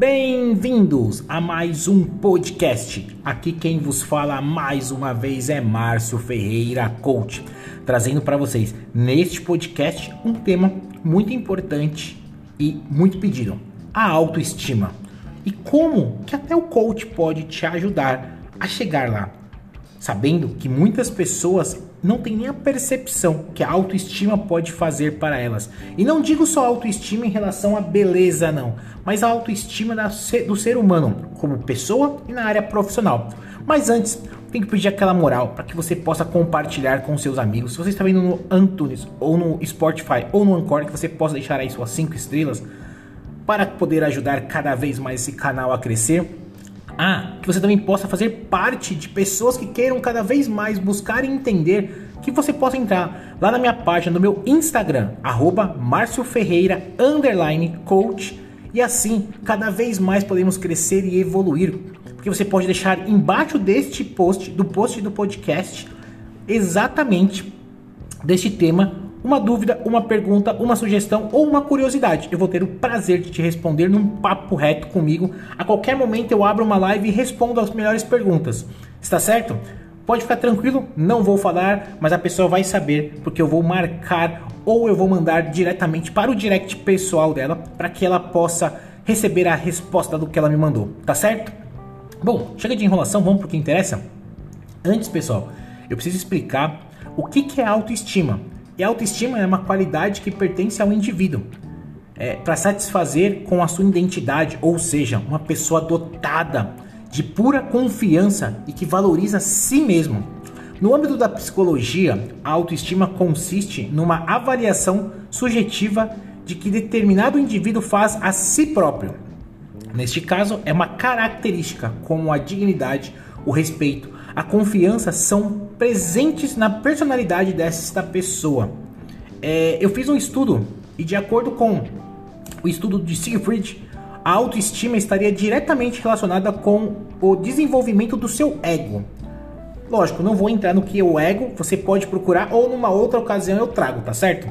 Bem-vindos a mais um podcast. Aqui quem vos fala mais uma vez é Márcio Ferreira Coach, trazendo para vocês neste podcast um tema muito importante e muito pedido: a autoestima. E como que até o coach pode te ajudar a chegar lá, sabendo que muitas pessoas não têm nem a percepção que a autoestima pode fazer para elas. E não digo só autoestima em relação à beleza, não, mas a autoestima do ser humano como pessoa e na área profissional. Mas antes, tem que pedir aquela moral para que você possa compartilhar com seus amigos. Se você está vendo no Antunes ou no Spotify ou no Anchor, que você possa deixar aí suas 5 estrelas para poder ajudar cada vez mais esse canal a crescer. Que você também possa fazer parte de pessoas que queiram cada vez mais buscar e entender que você possa entrar lá na minha página, no meu Instagram, arroba coach, e assim cada vez mais podemos crescer e evoluir. Porque você pode deixar embaixo deste post, do post do podcast, exatamente deste tema uma dúvida, uma pergunta, uma sugestão ou uma curiosidade. Eu vou ter o prazer de te responder num papo reto comigo. A qualquer momento eu abro uma live e respondo as melhores perguntas. Está certo? Pode ficar tranquilo, não vou falar, mas a pessoa vai saber porque eu vou marcar ou eu vou mandar diretamente para o direct pessoal dela para que ela possa receber a resposta do que ela me mandou, tá certo? Bom, chega de enrolação, vamos para o que interessa. Antes, pessoal, eu preciso explicar o que, que é autoestima. E a autoestima é uma qualidade que pertence ao indivíduo é, para satisfazer com a sua identidade, ou seja, uma pessoa dotada de pura confiança e que valoriza si mesmo. No âmbito da psicologia, a autoestima consiste numa avaliação subjetiva de que determinado indivíduo faz a si próprio. Neste caso, é uma característica como a dignidade, o respeito, a confiança são presentes na personalidade desta pessoa. É, eu fiz um estudo e, de acordo com o estudo de Siegfried, a autoestima estaria diretamente relacionada com o desenvolvimento do seu ego. Lógico, não vou entrar no que é o ego, você pode procurar ou numa outra ocasião eu trago, tá certo?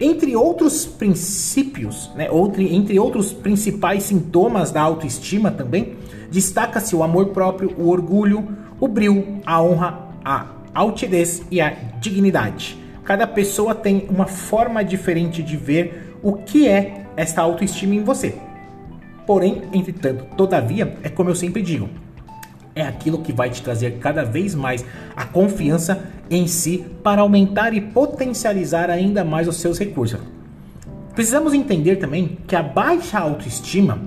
Entre outros princípios, né, entre outros principais sintomas da autoestima também, destaca-se o amor próprio, o orgulho, o brilho, a honra, a altivez e a dignidade. Cada pessoa tem uma forma diferente de ver o que é esta autoestima em você. Porém, entretanto, todavia, é como eu sempre digo, é aquilo que vai te trazer cada vez mais a confiança em si para aumentar e potencializar ainda mais os seus recursos. Precisamos entender também que a baixa autoestima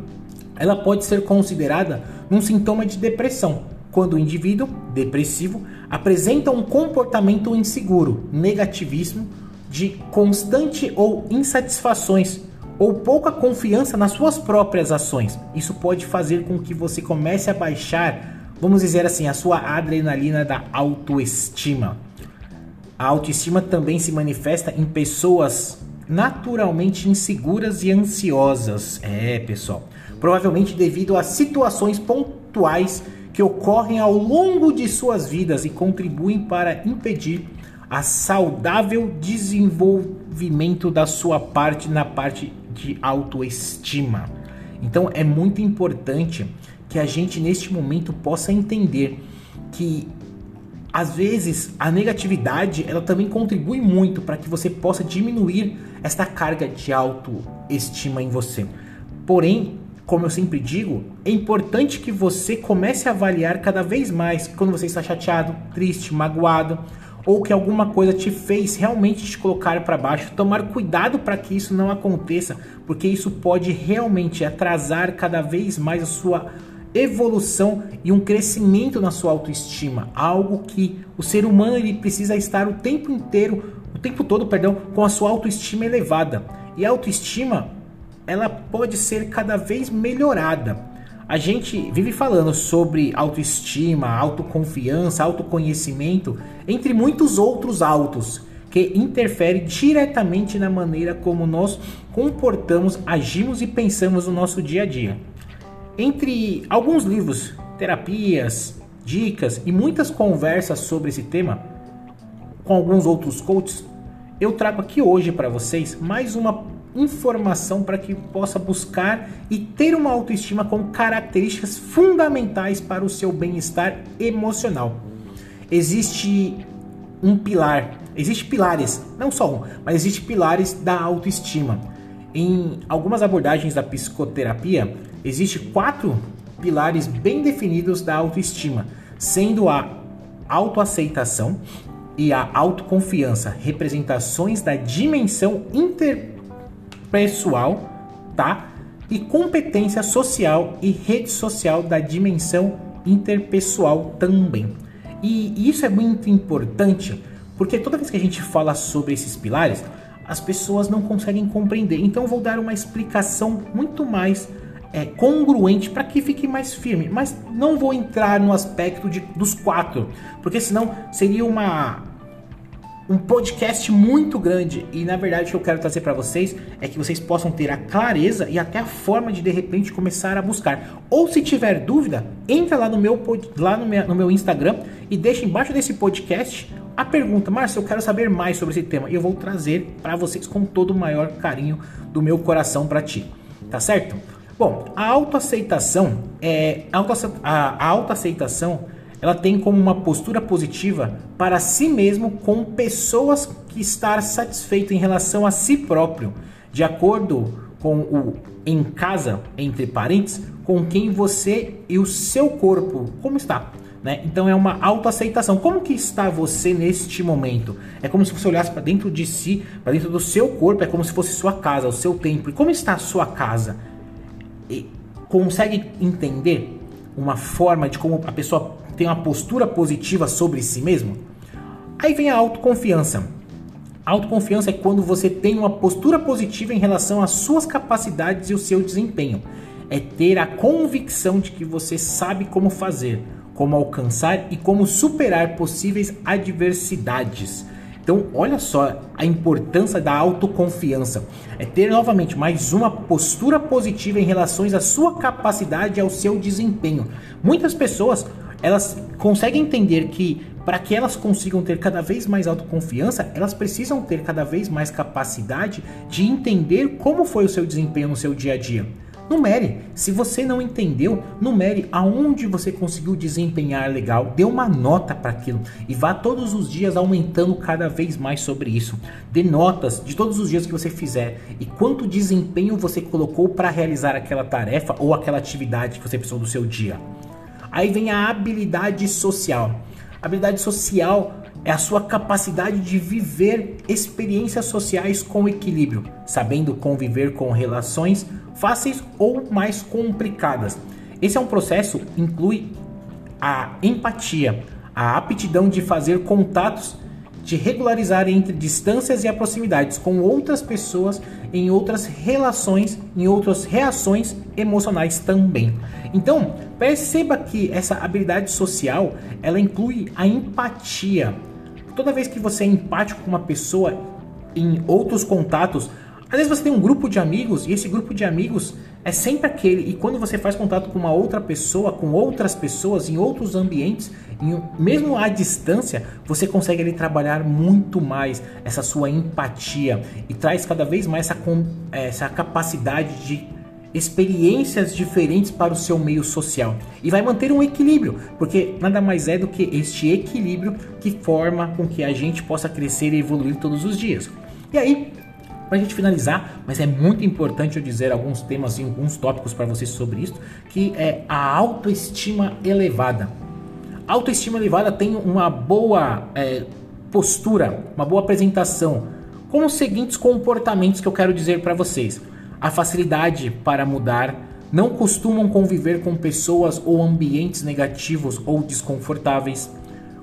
ela pode ser considerada um sintoma de depressão, quando o indivíduo depressivo apresenta um comportamento inseguro, negativismo, de constante ou insatisfações ou pouca confiança nas suas próprias ações. Isso pode fazer com que você comece a baixar, vamos dizer assim, a sua adrenalina da autoestima. A autoestima também se manifesta em pessoas naturalmente inseguras e ansiosas. É, pessoal. Provavelmente devido a situações pontuais que ocorrem ao longo de suas vidas e contribuem para impedir a saudável desenvolvimento da sua parte na parte de autoestima. Então é muito importante que a gente neste momento possa entender que às vezes a negatividade ela também contribui muito para que você possa diminuir esta carga de autoestima em você. Porém, como eu sempre digo, é importante que você comece a avaliar cada vez mais quando você está chateado, triste, magoado ou que alguma coisa te fez realmente te colocar para baixo. Tomar cuidado para que isso não aconteça, porque isso pode realmente atrasar cada vez mais a sua evolução e um crescimento na sua autoestima, algo que o ser humano ele precisa estar o tempo inteiro, o tempo todo, perdão, com a sua autoestima elevada. E a autoestima ela pode ser cada vez melhorada. A gente vive falando sobre autoestima, autoconfiança, autoconhecimento, entre muitos outros autos que interferem diretamente na maneira como nós comportamos, agimos e pensamos no nosso dia a dia. Entre alguns livros, terapias, dicas e muitas conversas sobre esse tema com alguns outros coaches, eu trago aqui hoje para vocês mais uma informação para que possa buscar e ter uma autoestima com características fundamentais para o seu bem-estar emocional. Existe um pilar, existe pilares, não só um, mas existe pilares da autoestima. Em algumas abordagens da psicoterapia, existe quatro pilares bem definidos da autoestima, sendo a autoaceitação e a autoconfiança, representações da dimensão inter pessoal, tá? E competência social e rede social da dimensão interpessoal também. E isso é muito importante porque toda vez que a gente fala sobre esses pilares, as pessoas não conseguem compreender. Então vou dar uma explicação muito mais é, congruente para que fique mais firme. Mas não vou entrar no aspecto de, dos quatro, porque senão seria uma um podcast muito grande e na verdade o que eu quero trazer para vocês é que vocês possam ter a clareza e até a forma de de repente começar a buscar. Ou se tiver dúvida, entra lá no meu lá no meu, no meu Instagram e deixa embaixo desse podcast a pergunta, Márcio, eu quero saber mais sobre esse tema e eu vou trazer para vocês com todo o maior carinho do meu coração para ti. Tá certo? Bom, a autoaceitação é a autoaceitação ela tem como uma postura positiva para si mesmo com pessoas que estar satisfeito em relação a si próprio, de acordo com o em casa, entre parênteses, com quem você e o seu corpo, como está. Né? Então é uma autoaceitação. Como que está você neste momento? É como se você olhasse para dentro de si, para dentro do seu corpo, é como se fosse sua casa, o seu templo. E como está a sua casa? E consegue entender uma forma de como a pessoa tem uma postura positiva sobre si mesmo? Aí vem a autoconfiança. A autoconfiança é quando você tem uma postura positiva em relação às suas capacidades e o seu desempenho. É ter a convicção de que você sabe como fazer, como alcançar e como superar possíveis adversidades. Então, olha só a importância da autoconfiança. É ter novamente mais uma postura positiva em relação à sua capacidade e ao seu desempenho. Muitas pessoas elas conseguem entender que para que elas consigam ter cada vez mais autoconfiança, elas precisam ter cada vez mais capacidade de entender como foi o seu desempenho no seu dia a dia. Numere. Se você não entendeu, numere aonde você conseguiu desempenhar legal, dê uma nota para aquilo e vá todos os dias aumentando cada vez mais sobre isso. Dê notas de todos os dias que você fizer e quanto desempenho você colocou para realizar aquela tarefa ou aquela atividade que você precisou do seu dia. Aí vem a habilidade social. A habilidade social é a sua capacidade de viver experiências sociais com equilíbrio, sabendo conviver com relações fáceis ou mais complicadas. Esse é um processo inclui a empatia, a aptidão de fazer contatos, de regularizar entre distâncias e proximidades com outras pessoas em outras relações, em outras reações emocionais também. Então, perceba que essa habilidade social, ela inclui a empatia. Toda vez que você é empático com uma pessoa em outros contatos, às vezes você tem um grupo de amigos e esse grupo de amigos é sempre aquele. E quando você faz contato com uma outra pessoa, com outras pessoas, em outros ambientes, em, mesmo à distância, você consegue ali trabalhar muito mais essa sua empatia e traz cada vez mais essa, essa capacidade de experiências diferentes para o seu meio social e vai manter um equilíbrio, porque nada mais é do que este equilíbrio que forma com que a gente possa crescer e evoluir todos os dias. E aí, para a gente finalizar, mas é muito importante eu dizer alguns temas e alguns tópicos para vocês sobre isso, que é a autoestima elevada. A autoestima elevada tem uma boa é, postura, uma boa apresentação, com os seguintes comportamentos que eu quero dizer para vocês. A facilidade para mudar, não costumam conviver com pessoas ou ambientes negativos ou desconfortáveis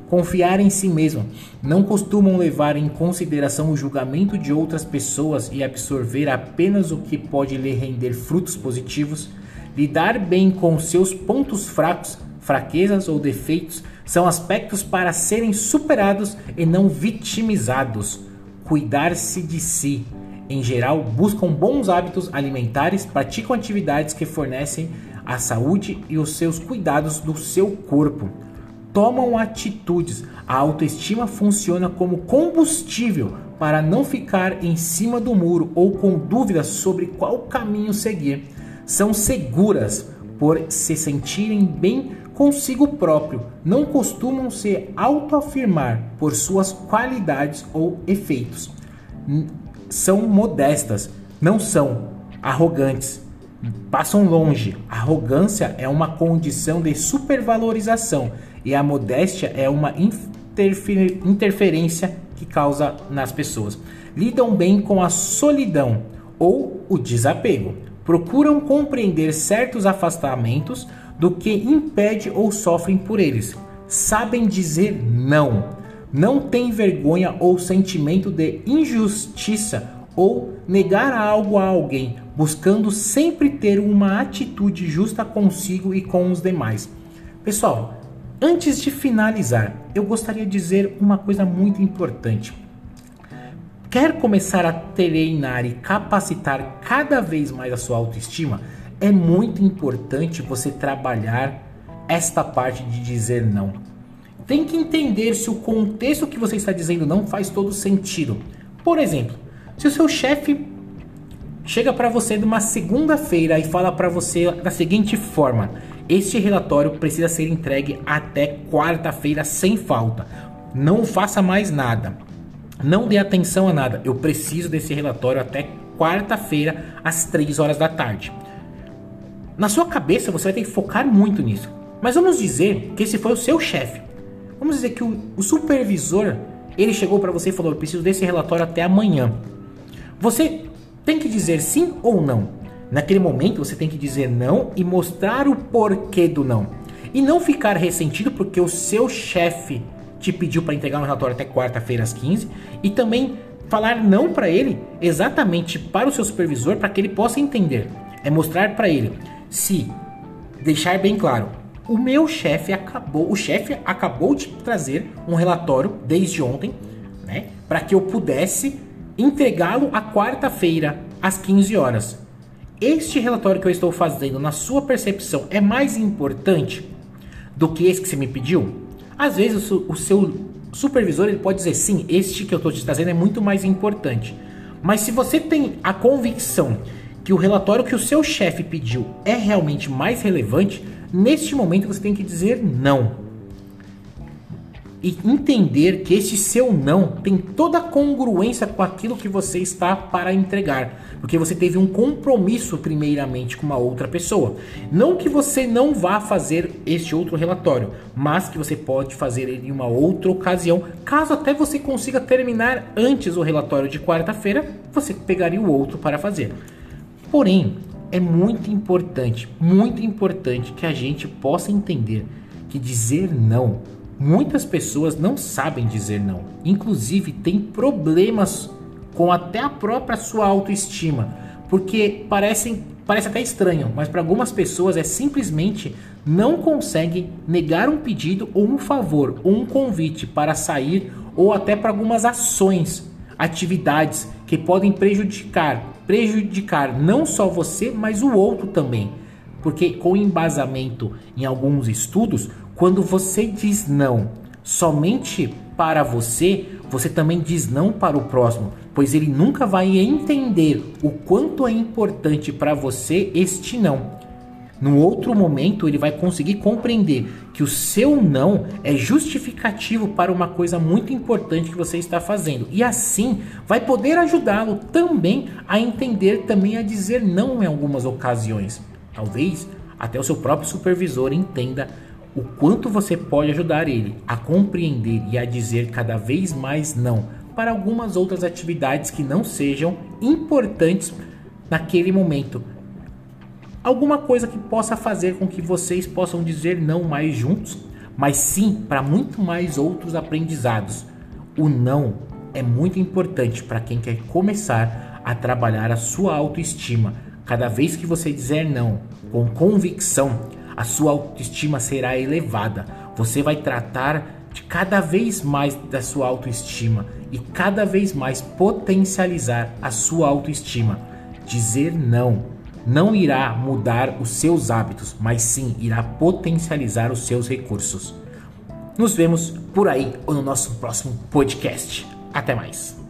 Confiar em si mesmo. Não costumam levar em consideração o julgamento de outras pessoas e absorver apenas o que pode lhe render frutos positivos. Lidar bem com seus pontos fracos, fraquezas ou defeitos são aspectos para serem superados e não vitimizados. Cuidar-se de si. Em geral, buscam bons hábitos alimentares, praticam atividades que fornecem a saúde e os seus cuidados do seu corpo tomam atitudes. A autoestima funciona como combustível para não ficar em cima do muro ou com dúvidas sobre qual caminho seguir. São seguras por se sentirem bem consigo próprio, não costumam se autoafirmar por suas qualidades ou efeitos. São modestas, não são arrogantes, passam longe. Arrogância é uma condição de supervalorização e a modéstia é uma interfer interferência que causa nas pessoas. Lidam bem com a solidão ou o desapego. Procuram compreender certos afastamentos do que impede ou sofrem por eles. Sabem dizer não. Não têm vergonha ou sentimento de injustiça ou negar algo a alguém, buscando sempre ter uma atitude justa consigo e com os demais. Pessoal, antes de finalizar, eu gostaria de dizer uma coisa muito importante. Quer começar a treinar e capacitar cada vez mais a sua autoestima? é muito importante você trabalhar esta parte de dizer não. Tem que entender se o contexto que você está dizendo não faz todo sentido. Por exemplo, se o seu chefe chega para você numa segunda-feira e fala para você da seguinte forma: este relatório precisa ser entregue até quarta-feira sem falta. Não faça mais nada. Não dê atenção a nada. Eu preciso desse relatório até quarta-feira às 3 horas da tarde. Na sua cabeça você vai ter que focar muito nisso. Mas vamos dizer que esse foi o seu chefe. Vamos dizer que o, o supervisor ele chegou para você e falou: Eu preciso desse relatório até amanhã. Você tem que dizer sim ou não. Naquele momento você tem que dizer não e mostrar o porquê do não. E não ficar ressentido porque o seu chefe te pediu para entregar um relatório até quarta-feira às 15 e também falar não para ele exatamente para o seu supervisor para que ele possa entender. É mostrar para ele se deixar bem claro, o meu chefe acabou, o chefe acabou de trazer um relatório desde ontem, né, para que eu pudesse entregá-lo a quarta-feira às 15 horas. Este relatório que eu estou fazendo, na sua percepção, é mais importante do que esse que você me pediu? Às vezes o seu supervisor ele pode dizer sim, este que eu estou te trazendo é muito mais importante. Mas se você tem a convicção que o relatório que o seu chefe pediu é realmente mais relevante, neste momento você tem que dizer não. E entender que este seu não tem toda a congruência com aquilo que você está para entregar. Porque você teve um compromisso, primeiramente, com uma outra pessoa. Não que você não vá fazer este outro relatório, mas que você pode fazer ele em uma outra ocasião. Caso até você consiga terminar antes o relatório de quarta-feira, você pegaria o outro para fazer. Porém, é muito importante, muito importante que a gente possa entender que dizer não, muitas pessoas não sabem dizer não. Inclusive, tem problemas com até a própria sua autoestima, porque parecem parece até estranho, mas para algumas pessoas é simplesmente não conseguem negar um pedido ou um favor ou um convite para sair ou até para algumas ações, atividades que podem prejudicar prejudicar não só você, mas o outro também. Porque com embasamento em alguns estudos, quando você diz não somente para você, você também diz não para o próximo, pois ele nunca vai entender o quanto é importante para você este não. No outro momento, ele vai conseguir compreender que o seu não é justificativo para uma coisa muito importante que você está fazendo. E assim, vai poder ajudá-lo também a entender, também a dizer não em algumas ocasiões. Talvez até o seu próprio supervisor entenda o quanto você pode ajudar ele a compreender e a dizer cada vez mais não para algumas outras atividades que não sejam importantes naquele momento alguma coisa que possa fazer com que vocês possam dizer não mais juntos, mas sim para muito mais outros aprendizados. O não é muito importante para quem quer começar a trabalhar a sua autoestima. Cada vez que você dizer não com convicção, a sua autoestima será elevada. Você vai tratar de cada vez mais da sua autoestima e cada vez mais potencializar a sua autoestima. Dizer não não irá mudar os seus hábitos, mas sim irá potencializar os seus recursos. Nos vemos por aí ou no nosso próximo podcast. Até mais.